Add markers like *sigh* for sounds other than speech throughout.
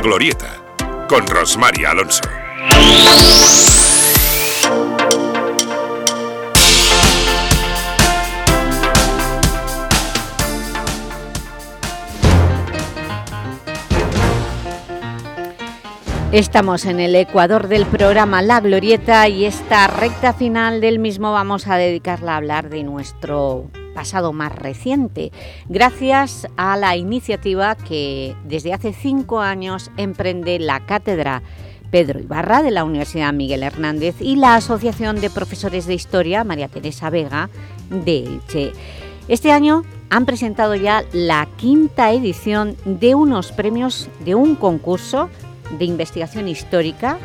Glorieta, con Rosmary Alonso. Estamos en el ecuador del programa La Glorieta y esta recta final del mismo vamos a dedicarla a hablar de nuestro pasado más reciente, gracias a la iniciativa que desde hace cinco años emprende la Cátedra Pedro Ibarra de la Universidad Miguel Hernández y la Asociación de Profesores de Historia María Teresa Vega de Elche. Este año han presentado ya la quinta edición de unos premios de un concurso de investigación histórica,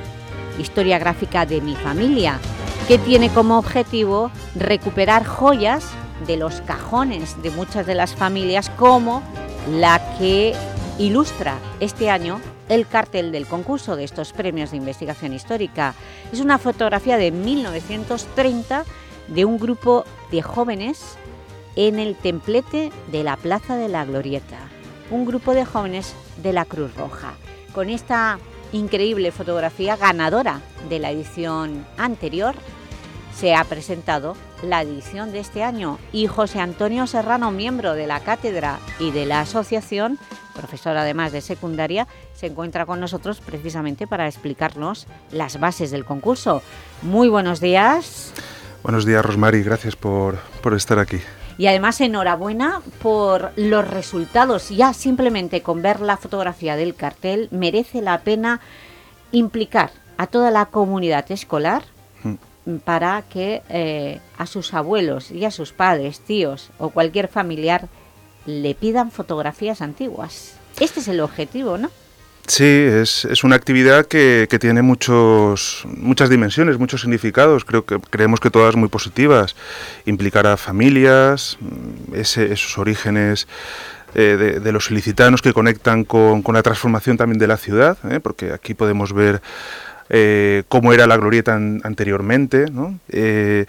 Historia Gráfica de mi Familia, que tiene como objetivo recuperar joyas de los cajones de muchas de las familias como la que ilustra este año el cartel del concurso de estos premios de investigación histórica. Es una fotografía de 1930 de un grupo de jóvenes en el templete de la Plaza de la Glorieta. Un grupo de jóvenes de la Cruz Roja. Con esta increíble fotografía ganadora de la edición anterior, se ha presentado la edición de este año y José Antonio Serrano, miembro de la cátedra y de la asociación, profesor además de secundaria, se encuentra con nosotros precisamente para explicarnos las bases del concurso. Muy buenos días. Buenos días, Rosmary, gracias por, por estar aquí. Y además enhorabuena por los resultados. Ya simplemente con ver la fotografía del cartel merece la pena implicar a toda la comunidad escolar para que eh, a sus abuelos y a sus padres, tíos o cualquier familiar le pidan fotografías antiguas. Este es el objetivo, ¿no? Sí, es, es una actividad que, que, tiene muchos, muchas dimensiones, muchos significados, creo que creemos que todas muy positivas. Implicar a familias, mm, ese, esos orígenes eh, de, de, los ilicitanos que conectan con, con, la transformación también de la ciudad, ¿eh? porque aquí podemos ver eh, cómo era la glorieta an anteriormente, eh,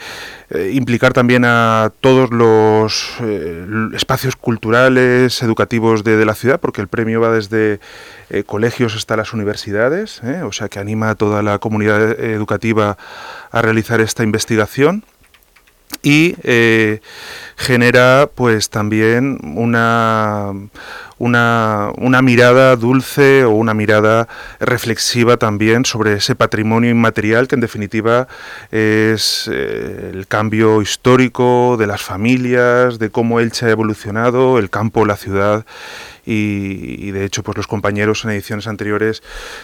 eh, implicar también a todos los eh, espacios culturales, educativos de, la ciudad, porque el premio va desde colegios hasta las universidades, o sea que anima a toda la comunidad educativa a realizar esta investigación y genera pues también una, una, una, mirada dulce o una mirada reflexiva también sobre ese patrimonio inmaterial que en definitiva es eh, el cambio histórico de las familias, de cómo Elche ha evolucionado, el campo, la ciudad y, y, de hecho pues los compañeros en ediciones anteriores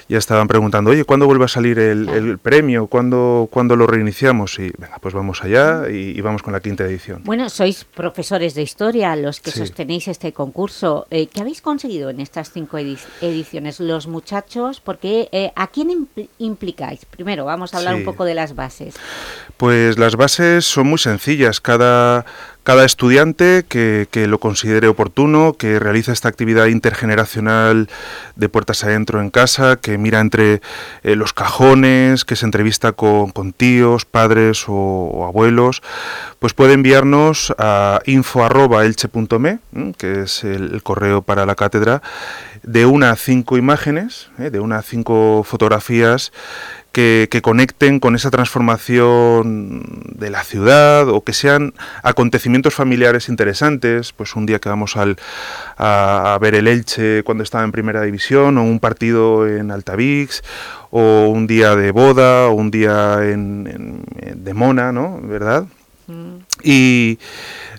ya estaban preguntando, oye, ¿cuándo vuelve a salir el, el premio? ¿Cuándo, ¿Cuándo, lo reiniciamos? Y venga, pues vamos allá y, y, vamos con la quinta edición. Bueno, sois profesores de historia los que sí. sostenéis este concurso. Eh, ¿Qué habéis conseguido en estas cinco edi ediciones? Los muchachos, porque eh, ¿a quién impl implicáis? Primero, vamos a hablar sí. un poco de las bases. Pues las bases son muy sencillas. Cada cada estudiante que, que, lo considere oportuno, que realiza esta actividad intergeneracional de puertas adentro en casa, que mira entre eh, los cajones, que se entrevista con, con tíos, padres o, abuelos, pues puede enviarnos a info.elche.me, que es el, el, correo para la cátedra, de una a cinco imágenes, eh, de una a cinco fotografías que, que, conecten con esa transformación de la ciudad o que sean acontecimientos familiares interesantes, pues un día que vamos al, a, a, ver el Elche cuando estaba en primera división o un partido en Altavix o un día de boda o un día en, en, de Mona, ¿no? ¿Verdad? Mm. Y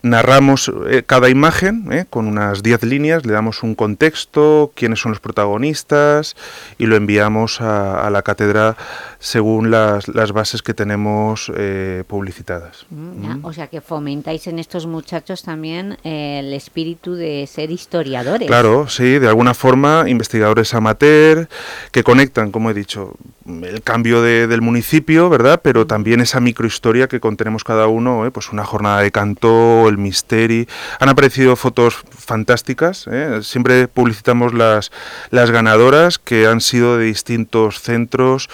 narramos eh, cada imagen eh, con unas 10 líneas, le damos un contexto, quiénes son los protagonistas y lo enviamos a, a la cátedra según las, las, bases que tenemos eh, publicitadas. Mm, ya, mm. O sea que fomentáis en estos muchachos también eh, el espíritu de ser historiadores. Claro, sí, de alguna forma investigadores amateur que conectan, como he dicho, el cambio de, del municipio, ¿verdad? Pero mm. también esa microhistoria que contenemos cada uno, ¿eh? pues una jornada de canto, el misteri. Han aparecido fotos fantásticas, ¿eh? siempre publicitamos las, las ganadoras que han sido de distintos centros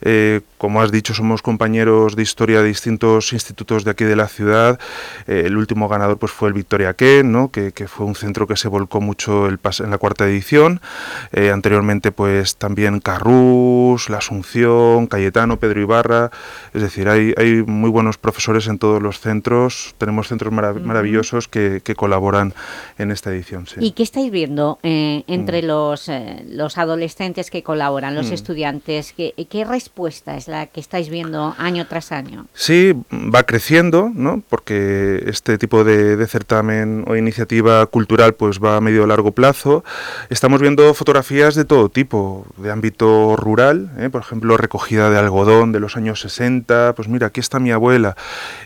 Eh, como has dicho, somos compañeros de historia de distintos institutos de aquí de la ciudad. Eh, el último ganador pues, fue el Victoria Ken, ¿no? que, fue un centro que se volcó mucho el en la cuarta edición. Eh, anteriormente, pues también Carrús, La Asunción, Cayetano, Pedro Ibarra. Es decir, hay, hay muy buenos profesores en todos los centros. Tenemos centros maravillosos que, colaboran en esta edición. ¿Y qué estáis viendo entre mm. los, los adolescentes que colaboran, los mm. estudiantes? ¿Qué, ¿Qué respuesta es la que estáis viendo año tras año? Sí, va creciendo, ¿no? porque este tipo de, certamen o iniciativa cultural pues va a medio largo plazo. Estamos viendo fotografías de todo tipo, de ámbito rural, ¿eh? por ejemplo, recogida de algodón de los años 60, pues mira, aquí está mi abuela,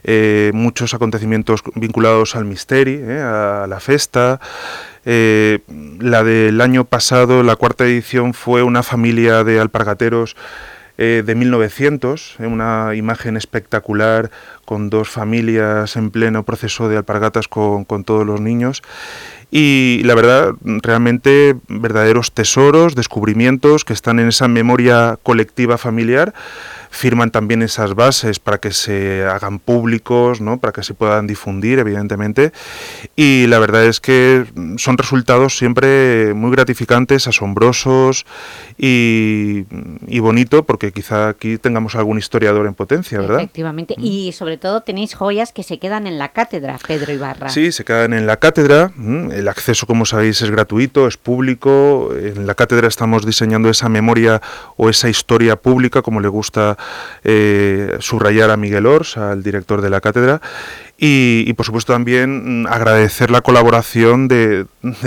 eh, muchos acontecimientos vinculados al misterio, ¿eh? a la festa, la del año pasado, la cuarta edición, fue una familia de alpargateros eh, de 1900, eh, una imagen espectacular con dos familias en pleno proceso de alpargatas con, con todos los niños y la verdad, realmente verdaderos tesoros, descubrimientos que están en esa memoria colectiva familiar firman también esas bases para que se hagan públicos, ¿no? para que se puedan difundir, evidentemente. Y la verdad es que son resultados siempre muy gratificantes, asombrosos y, y bonito, porque quizá aquí tengamos algún historiador en potencia, ¿verdad? Efectivamente, mm. y sobre todo tenéis joyas que se quedan en la cátedra, Pedro Ibarra. Sí, se quedan en la cátedra, el acceso, como sabéis, es gratuito, es público, en la cátedra estamos diseñando esa memoria o esa historia pública, como le gusta eh, subrayar a Miguel Ors, al director de la cátedra, y, por supuesto también mm, agradecer la colaboración de,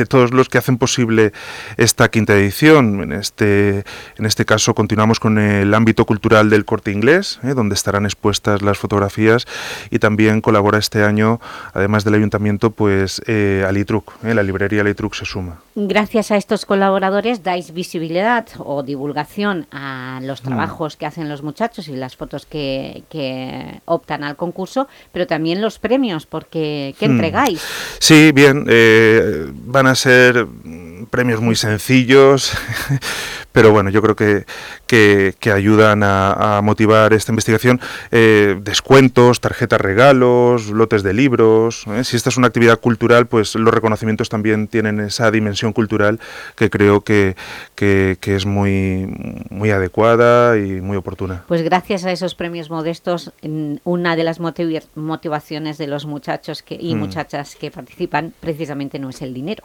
todos los que hacen posible esta quinta edición. En este, en este caso continuamos con el ámbito cultural del corte inglés, eh, donde estarán expuestas las fotografías y también colabora este año, además del ayuntamiento, pues eh, Alitruc, eh, la librería Alitruc se suma. Gracias a estos colaboradores dais visibilidad o divulgación a los mm. trabajos que hacen los muchachos y las fotos que, que optan al concurso, pero también los premios? Porque, ¿qué hmm. entregáis? Sí, bien, eh, van a ser premios muy sencillos, *laughs* pero bueno, yo creo que, que, ayudan a, motivar esta investigación. Eh, descuentos, tarjetas regalos, lotes de libros. ¿eh? Si esta es una actividad cultural, pues los reconocimientos también tienen esa dimensión cultural que creo que, que, es muy, muy adecuada y muy oportuna. Pues gracias a esos premios modestos, una de las motivaciones de los muchachos que, y mm. muchachas que participan precisamente no es el dinero,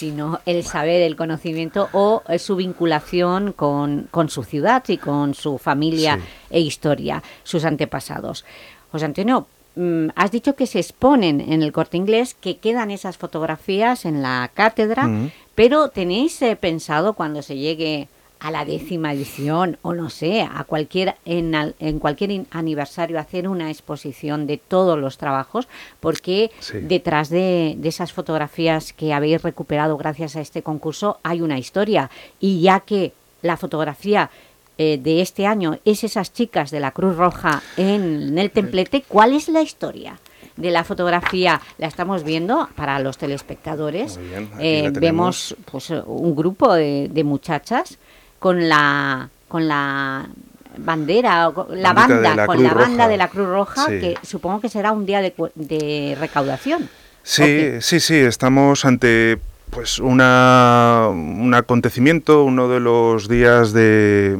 sino el saber, el conocimiento o eh, su vinculación con, su ciudad y con su familia e historia, sus antepasados. José Antonio, mm, has dicho que se exponen en el Corte Inglés, que quedan esas fotografías en la cátedra, mm. pero ¿tenéis eh, pensado cuando se llegue a la décima edición o no sé, a cualquier en, en cualquier aniversario hacer una exposición de todos los trabajos porque detrás de, esas fotografías que habéis recuperado gracias a este concurso hay una historia y ya que la fotografía eh, de este año es esas chicas de la Cruz Roja en, el templete, ¿cuál es la historia? de la fotografía la estamos viendo para los telespectadores. Eh, vemos pues, un grupo de, de muchachas con la, con la bandera, la banda, con la banda de la Cruz Roja, que supongo que será un día de, de recaudación. Sí, sí, sí, estamos ante pues una, un acontecimiento, uno de los días de,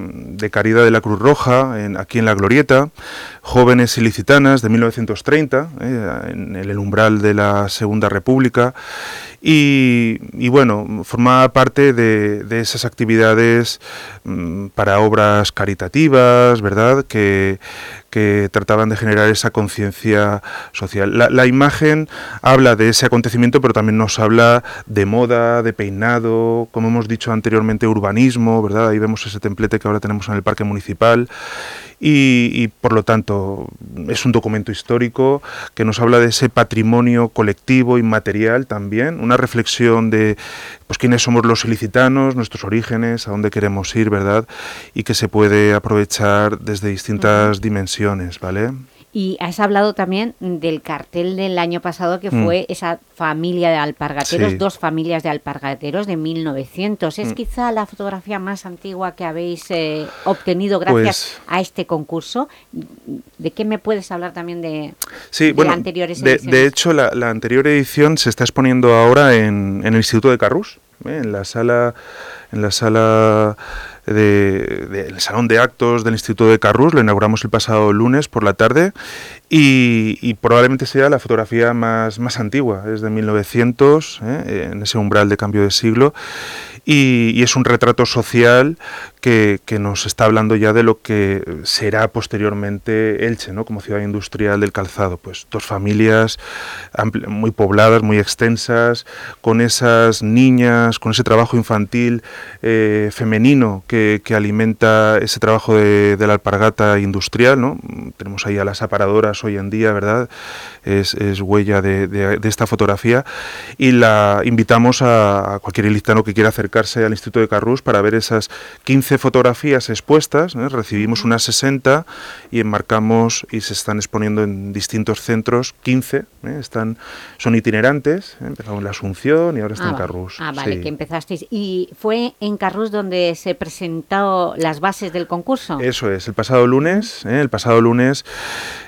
caridad de la Cruz Roja en, aquí en La Glorieta, jóvenes ilicitanas de 1930, eh, en el umbral de la Segunda República, y, bueno, formaba parte de, esas actividades mm, para obras caritativas, ¿verdad?, que, trataban de generar esa conciencia social. La, imagen habla de ese acontecimiento, pero también nos habla de moda, de peinado, como hemos dicho anteriormente, urbanismo, ¿verdad? Ahí vemos ese templete que ahora tenemos en el Parque Municipal y, por lo tanto es un documento histórico que nos habla de ese patrimonio colectivo inmaterial también, una reflexión de pues quiénes somos los ilicitanos, nuestros orígenes, a dónde queremos ir, ¿verdad? Y que se puede aprovechar desde distintas dimensiones, ¿vale? Y has hablado también del cartel del año pasado que mm. fue esa familia de alpargateros, dos familias de alpargateros de 1900. ¿Es mm. quizá la fotografía más antigua que habéis eh, obtenido gracias pues a este concurso? ¿De qué me puedes hablar también de, sí, bueno, anteriores de, de, hecho, la, anterior edición se está exponiendo ahora en, en el Instituto de Carrús, ¿eh? en la sala en la sala del Salón de Actos del Instituto de Carrús, lo inauguramos el pasado lunes por la tarde y, probablemente sea la fotografía más, más antigua, es de 1900, ¿eh? en ese umbral de cambio de siglo y, es un retrato social que, nos está hablando ya de lo que será posteriormente Elche, ¿no? como ciudad industrial del calzado. Pues dos familias muy pobladas, muy extensas, con esas niñas, con ese trabajo infantil eh, femenino que, alimenta ese trabajo de, la alpargata industrial. ¿no? Tenemos ahí a las aparadoras hoy en día, ¿verdad? Es, huella de, esta fotografía y la invitamos a, a cualquier ilistano que quiera acercarse al Instituto de Carrús para ver esas 15 fotografías expuestas, ¿eh? recibimos unas 60 y enmarcamos y se están exponiendo en distintos centros, 15, ¿eh? están, son itinerantes, ¿eh? empezamos en la Asunción y ahora está ah, en Carrús. Ah, vale, que empezasteis. ¿Y fue en Carrús donde se presentó las bases del concurso? Eso es, el pasado lunes, el pasado lunes,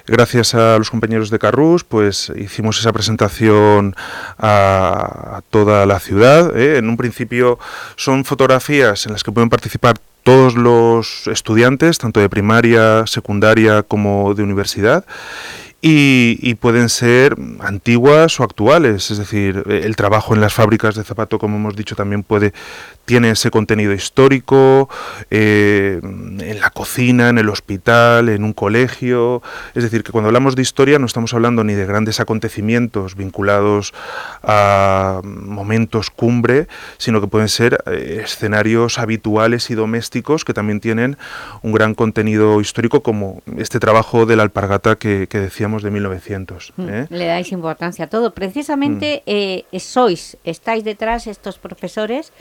gracias a los compañeros de Carrús, pues hicimos esa presentación a, a toda la ciudad. En un principio son fotografías en las que pueden participar todos los estudiantes, tanto de primaria, secundaria como de universidad, y, pueden ser antiguas o actuales, es decir, el trabajo en las fábricas de zapato, como hemos dicho, también puede tiene ese contenido histórico, eh, en la cocina, en el hospital, en un colegio. Es decir, que cuando hablamos de historia no estamos hablando ni de grandes acontecimientos vinculados a momentos cumbre, sino que pueden ser eh, escenarios habituales y domésticos que también tienen un gran contenido histórico, como este trabajo de la alpargata que, decíamos de 1900. Mm, ¿eh? Le dais importancia a todo. Precisamente mm. sois, estáis detrás estos profesores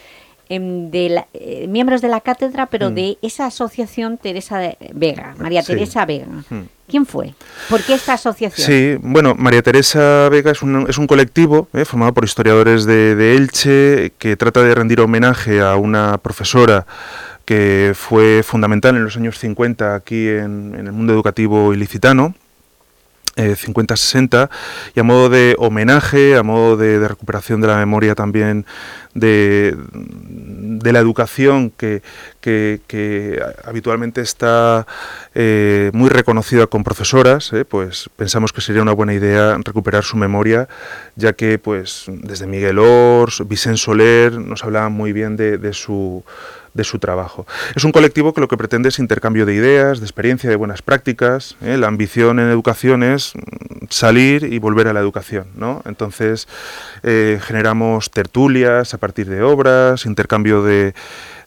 Em, de eh, miembros de la cátedra, pero mm. de esa asociación Teresa Vega, María Teresa Vega. Mm. ¿Quién fue? ¿Por qué esta asociación? Sí, bueno, María Teresa Vega es un, es un colectivo eh, formado por historiadores de, Elche que trata de rendir homenaje a una profesora que fue fundamental en los años 50 aquí en, en el mundo educativo ilicitano, 50-60 eh, y a modo de homenaje, a modo de, recuperación de la memoria también de, de la educación que, que, habitualmente está eh, muy reconocida con profesoras, eh, pues pensamos que sería una buena idea recuperar su memoria, ya que pues desde Miguel Ors, Vicente Soler nos hablaban muy bien de, de su de su trabajo. Es un colectivo que lo que pretende es intercambio de ideas, de experiencia, de buenas prácticas. ¿eh? La ambición en educación es mm, salir y volver a la educación. ¿no? Entonces eh, generamos tertulias a partir de obras, intercambio de,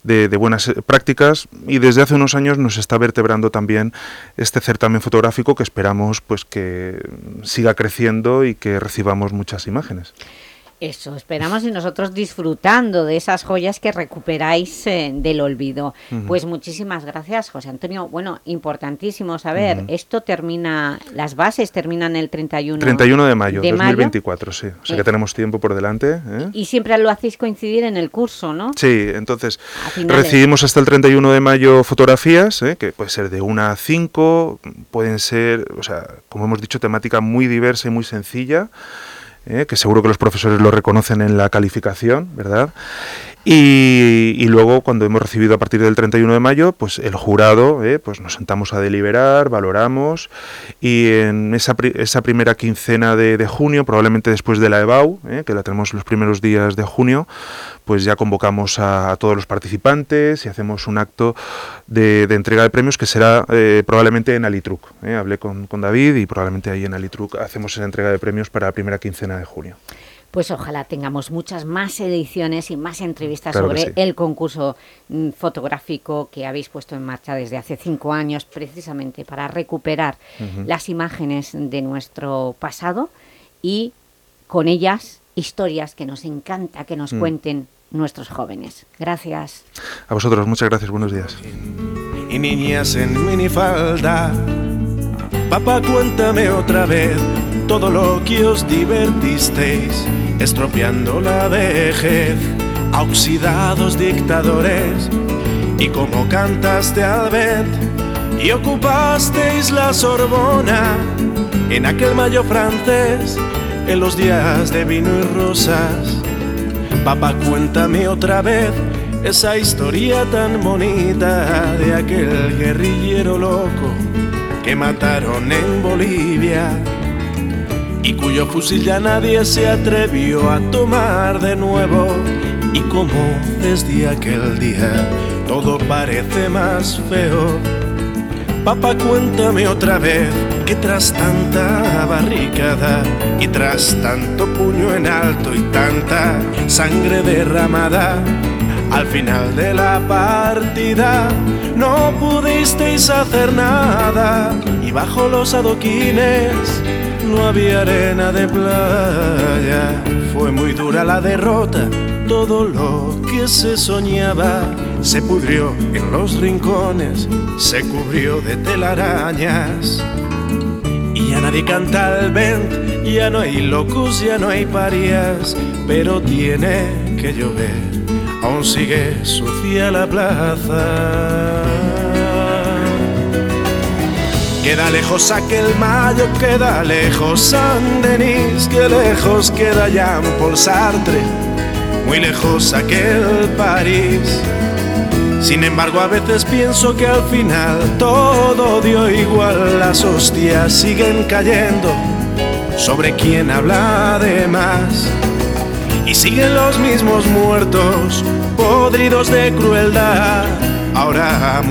de, buenas eh, prácticas y desde hace unos años nos está vertebrando también este certamen fotográfico que esperamos pues que siga creciendo y que recibamos muchas imágenes. Eso, esperamos y nosotros disfrutando de esas joyas que recuperáis eh, del olvido. Pues muchísimas gracias, José Antonio. Bueno, importantísimo saber, esto termina, las bases terminan el 31, 31 de mayo de 2024, sí. O sea que eh. tenemos tiempo por delante. ¿eh? Y siempre lo hacéis coincidir en el curso, ¿no? Sí, entonces recibimos hasta el 31 de mayo fotografías, que puede ser de 1 a 5, pueden ser, o sea, como hemos dicho, temática muy diversa y muy sencilla. ¿Eh? que seguro que los profesores lo reconocen en la calificación, ¿verdad? Y, luego, cuando hemos recibido a partir del 31 de mayo, pues el jurado, ¿eh? pues nos sentamos a deliberar, valoramos, y en esa, esa primera quincena de, junio, probablemente después de la EBAU, ¿eh? que la tenemos los primeros días de junio, pues ya convocamos a, todos los participantes y hacemos un acto de, entrega de premios que será eh, probablemente en Alitruc. Hablé con, con David y probablemente ahí en Alitruc hacemos esa entrega de premios para la primera quincena de junio pues ojalá tengamos muchas más ediciones y más entrevistas sobre el concurso mm, fotográfico que habéis puesto en marcha desde hace cinco años, precisamente para recuperar las imágenes de nuestro pasado y con ellas historias que nos encanta que nos mm. cuenten nuestros jóvenes. Gracias. A vosotros, muchas gracias, buenos días. Y niñas en minifalda Papá, cuéntame otra vez todo lo que os divertisteis, estropeando la vejez a oxidados dictadores. Y como cantaste al vent y ocupasteis la Sorbona en aquel mayo francés, en los días de vino y rosas. Papá, cuéntame otra vez esa historia tan bonita de aquel guerrillero loco que mataron en Bolivia y cuyo fusil ya nadie se atrevió a tomar de nuevo. Y como desde aquel día todo parece más feo. Papá, cuéntame otra vez que tras tanta barricada y tras tanto puño en alto y tanta sangre derramada, al final de la partida no pudisteis hacer nada y bajo los adoquines no había arena de playa. Fue muy dura la derrota, todo lo que se soñaba se pudrió en los rincones, se cubrió de telarañas. Y ya nadie canta al vent, ya no hay locos, ya no hay parias, pero tiene que llover, aún sigue sucia la plaza. Queda lejos aquel mayo, queda lejos San Denis, que lejos queda Jean Paul Sartre, muy lejos aquel París. Sin embargo, a veces pienso que al final todo dio igual, las hostias siguen cayendo sobre quien habla de más. Y siguen los mismos muertos, podridos de crueldad. Ahora